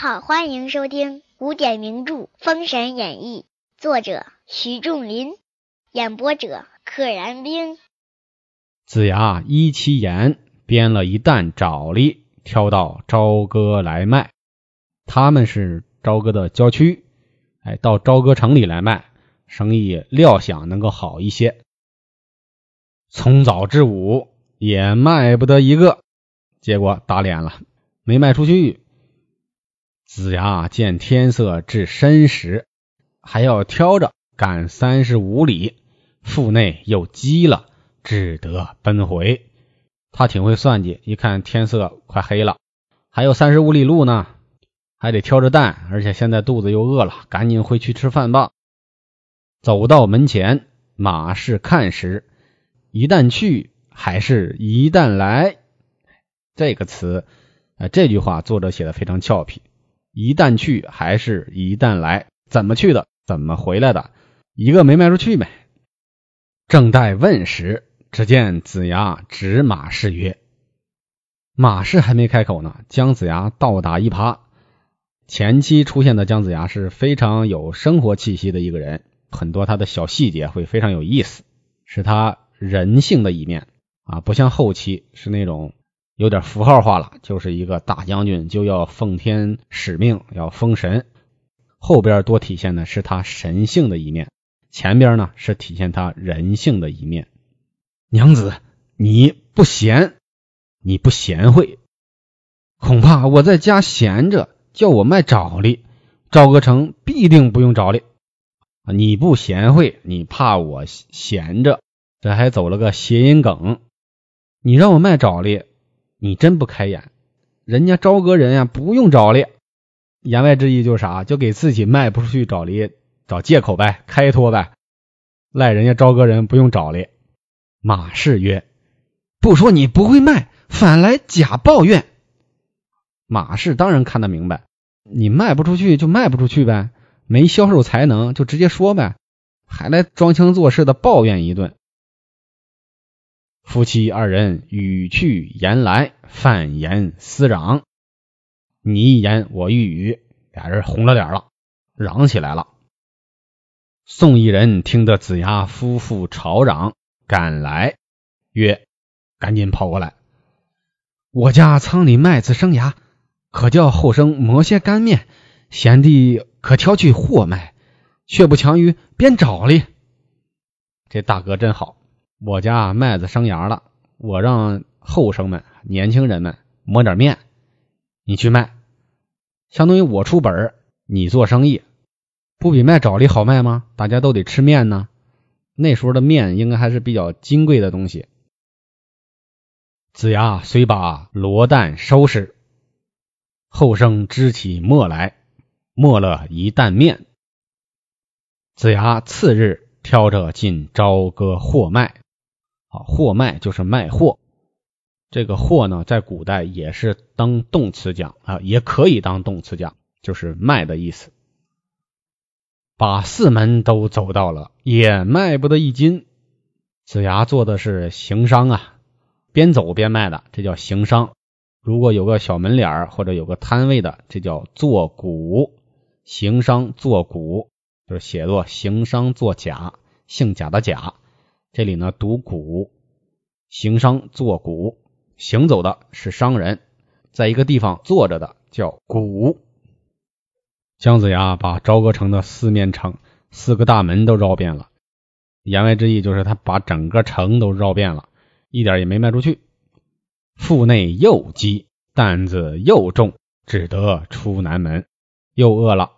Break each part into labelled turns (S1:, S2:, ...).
S1: 好，欢迎收听古典名著《封神演义》，作者徐仲林，演播者可燃冰。
S2: 子牙依其言编了一担枣栗，挑到朝歌来卖。他们是朝歌的郊区，哎，到朝歌城里来卖，生意料想能够好一些。从早至午也卖不得一个，结果打脸了，没卖出去。子牙见天色至申时，还要挑着赶三十五里，腹内又饥了，只得奔回。他挺会算计，一看天色快黑了，还有三十五里路呢，还得挑着担，而且现在肚子又饿了，赶紧回去吃饭吧。走到门前，马氏看时，一旦去，还是一旦来。这个词，啊，这句话作者写的非常俏皮。一旦去还是一旦来？怎么去的？怎么回来的？一个没卖出去呗。正待问时，只见子牙指马氏曰：“马氏还没开口呢，姜子牙倒打一耙。前期出现的姜子牙是非常有生活气息的一个人，很多他的小细节会非常有意思，是他人性的一面啊，不像后期是那种。”有点符号化了，就是一个大将军就要奉天使命，要封神。后边多体现的是他神性的一面，前边呢是体现他人性的一面。娘子，你不贤，你不贤惠，恐怕我在家闲着，叫我卖枣栗，赵哥成必定不用枣栗。你不贤惠，你怕我闲着，这还走了个谐音梗。你让我卖枣栗。你真不开眼，人家朝歌人呀不用找哩，言外之意就是啥？就给自己卖不出去找哩找借口呗，开脱呗，赖人家朝歌人不用找哩。马氏曰：“不说你不会卖，反来假抱怨。”马氏当然看得明白，你卖不出去就卖不出去呗，没销售才能就直接说呗，还来装腔作势的抱怨一顿。夫妻二人语去言来，泛言私嚷，你一言我一语，俩人红了脸了，嚷起来了。宋一人听得子牙夫妇吵嚷，赶来曰：“赶紧跑过来！我家仓里麦子生芽，可叫后生磨些干面，贤弟可挑去货卖，却不强于边找哩。”这大哥真好。我家麦子生芽了，我让后生们、年轻人们磨点面，你去卖，相当于我出本你做生意，不比卖枣栗好卖吗？大家都得吃面呢。那时候的面应该还是比较金贵的东西。子牙虽把罗担收拾，后生支起磨来，磨了一担面。子牙次日挑着进朝歌货卖。啊，货卖就是卖货，这个货呢，在古代也是当动词讲啊，也可以当动词讲，就是卖的意思。把四门都走到了，也卖不得一斤。子牙做的是行商啊，边走边卖的，这叫行商。如果有个小门脸或者有个摊位的，这叫做股。行商做股，就是写作行商作假，姓贾的贾。这里呢，读古，行商坐古，行走的是商人，在一个地方坐着的叫古。姜子牙把朝歌城的四面城、四个大门都绕遍了，言外之意就是他把整个城都绕遍了，一点也没卖出去。腹内又饥，担子又重，只得出南门。又饿了，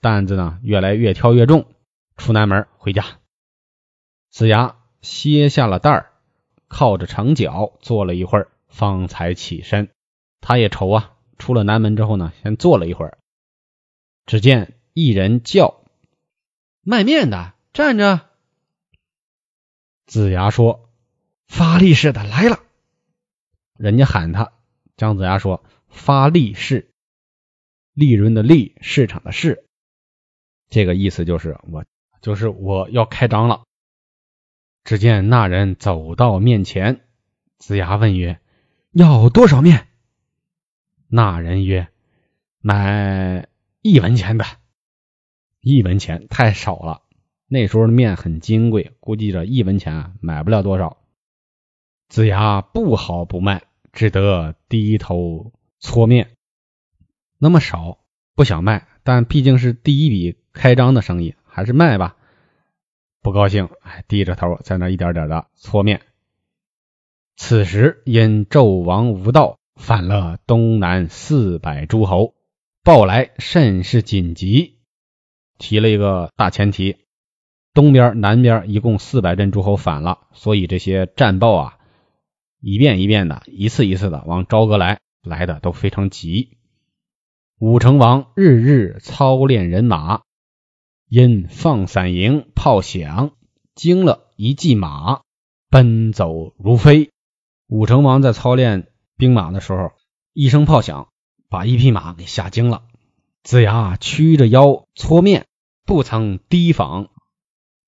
S2: 担子呢越来越挑越重，出南门回家。子牙。歇下了蛋儿，靠着城角坐了一会儿，方才起身。他也愁啊，出了南门之后呢，先坐了一会儿。只见一人叫：“卖面的，站着。”子牙说：“发力士的来了。”人家喊他，姜子牙说：“发力士，利润的利，市场的市。”这个意思就是我，就是我要开张了。只见那人走到面前，子牙问曰：“要多少面？”那人曰：“买一文钱的。一文钱太少了，那时候的面很金贵，估计这一文钱啊买不了多少。子牙不好不卖，只得低头搓面。那么少，不想卖，但毕竟是第一笔开张的生意，还是卖吧。不高兴，哎，低着头在那一点点的搓面。此时因纣王无道，反了东南四百诸侯，报来甚是紧急，提了一个大前提：东边、南边一共四百镇诸侯反了，所以这些战报啊，一遍一遍的，一次一次的往朝歌来，来的都非常急。武成王日日操练人马，因放散营炮响，惊了一骑马，奔走如飞。武成王在操练兵马的时候，一声炮响，把一匹马给吓惊了。子牙屈着腰搓面，不曾提防，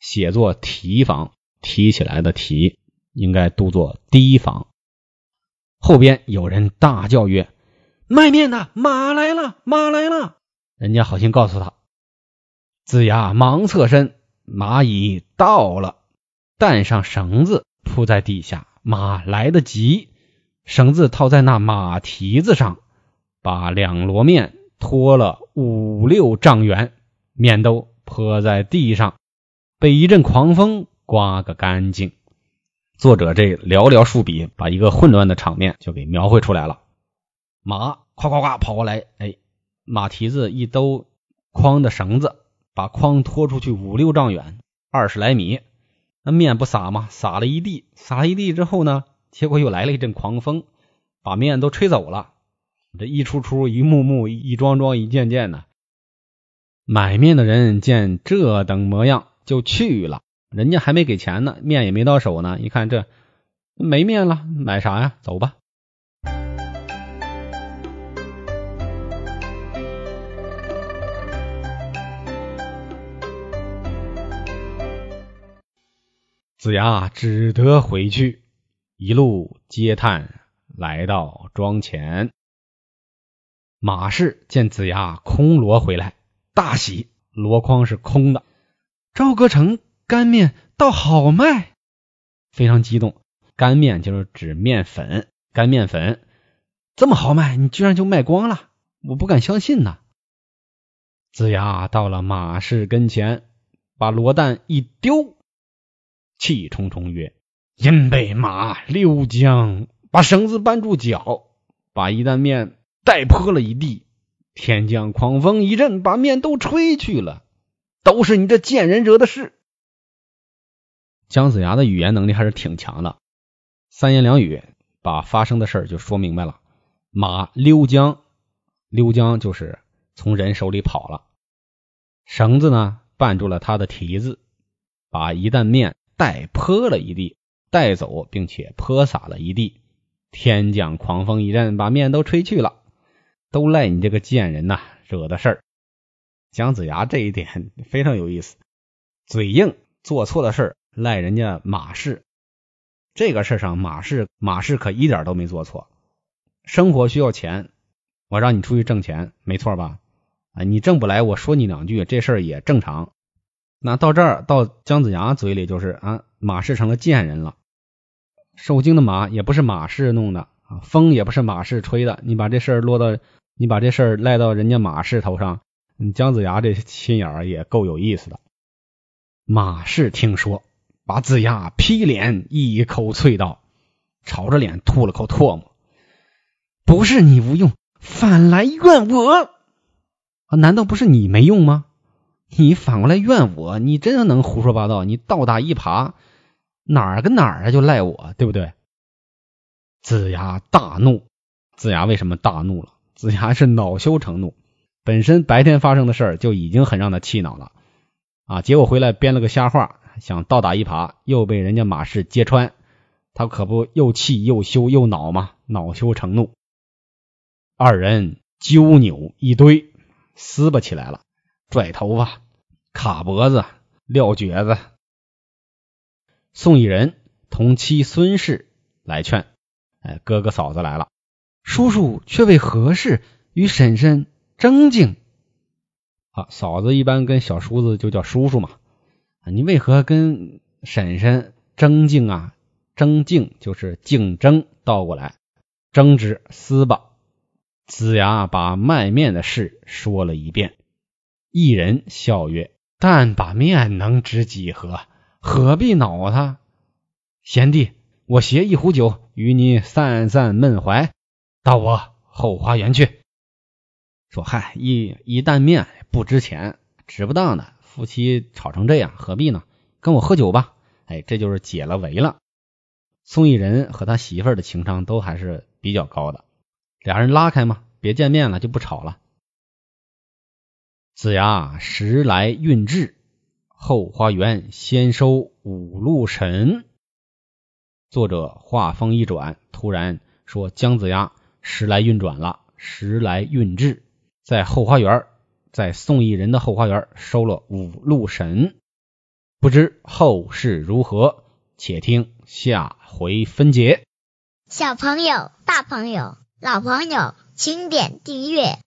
S2: 写作提防，提起来的提，应该读作提防。后边有人大叫曰：“卖面的马来了，马来了！”人家好心告诉他，子牙忙侧身，蚂蚁到了，担上绳子铺在地下。马来得急，绳子套在那马蹄子上，把两箩面拖了五六丈远，面都泼在地上，被一阵狂风刮个干净。作者这寥寥数笔，把一个混乱的场面就给描绘出来了。马夸夸夸跑过来，哎，马蹄子一兜筐的绳子，把筐拖出去五六丈远，二十来米。那面不撒吗？撒了一地，撒了一地之后呢？结果又来了一阵狂风，把面都吹走了。这一出出，一幕幕，一桩桩，一件件的。买面的人见这等模样，就去了。人家还没给钱呢，面也没到手呢。一看这没面了，买啥呀？走吧。子牙只得回去，一路嗟叹，来到庄前。马氏见子牙空箩回来，大喜，箩筐是空的。赵歌成干面倒好卖，非常激动。干面就是指面粉，干面粉这么好卖，你居然就卖光了，我不敢相信呐！子牙到了马氏跟前，把罗蛋一丢。气冲冲曰：“因被马溜江把绳子绊住脚，把一担面带泼了一地。天降狂风一阵，把面都吹去了。都是你这贱人惹的事。”姜子牙的语言能力还是挺强的，三言两语把发生的事就说明白了。马溜江，溜江就是从人手里跑了，绳子呢绊住了他的蹄子，把一担面。带泼了一地，带走并且泼洒了一地。天降狂风一阵，把面都吹去了。都赖你这个贱人呐，惹的事儿。姜子牙这一点非常有意思，嘴硬，做错的事儿赖人家马氏。这个事儿上，马氏马氏可一点都没做错。生活需要钱，我让你出去挣钱，没错吧？啊，你挣不来，我说你两句，这事儿也正常。那到这儿，到姜子牙嘴里就是啊，马氏成了贱人了。受惊的马也不是马氏弄的啊，风也不是马氏吹的。你把这事儿落到，你把这事儿赖到人家马氏头上，姜子牙这心眼儿也够有意思的。马氏听说，把子牙劈脸一口啐道：“朝着脸吐了口唾沫，不是你无用，反来怨我啊？难道不是你没用吗？”你反过来怨我，你真的能胡说八道？你倒打一耙，哪儿跟哪儿啊？就赖我，对不对？子牙大怒。子牙为什么大怒了？子牙是恼羞成怒，本身白天发生的事儿就已经很让他气恼了啊！结果回来编了个瞎话，想倒打一耙，又被人家马氏揭穿，他可不又气又羞又恼吗？恼羞成怒，二人揪扭一堆，撕巴起来了。拽头发、卡脖子、撂蹶子。宋义人同妻孙氏来劝：“哎，哥哥嫂子来了，叔叔却为何事与婶婶争竞。啊，嫂子一般跟小叔子就叫叔叔嘛。你为何跟婶婶争竞啊？争竞就是竞争，倒过来争执撕吧。子牙把卖面的事说了一遍，一人笑曰：“但把面能值几何？何必恼他？贤弟，我携一壶酒与你散散闷怀，到我后花园去。”说：“嗨，一一担面不值钱，值不当的。夫妻吵成这样，何必呢？跟我喝酒吧。”哎，这就是解了围了。宋义人和他媳妇儿的情商都还是比较高的。俩人拉开嘛，别见面了，就不吵了。子牙时来运至后花园，先收五路神。作者话锋一转，突然说姜子牙时来运转了，时来运至，在后花园，在宋义人的后花园收了五路神。不知后事如何，且听下回分解。
S1: 小朋友，大朋友。老朋友，请点订阅。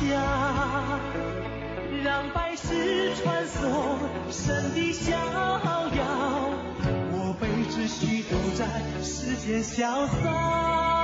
S1: 下，让百世穿梭神的逍遥。我辈只需都在世间潇洒。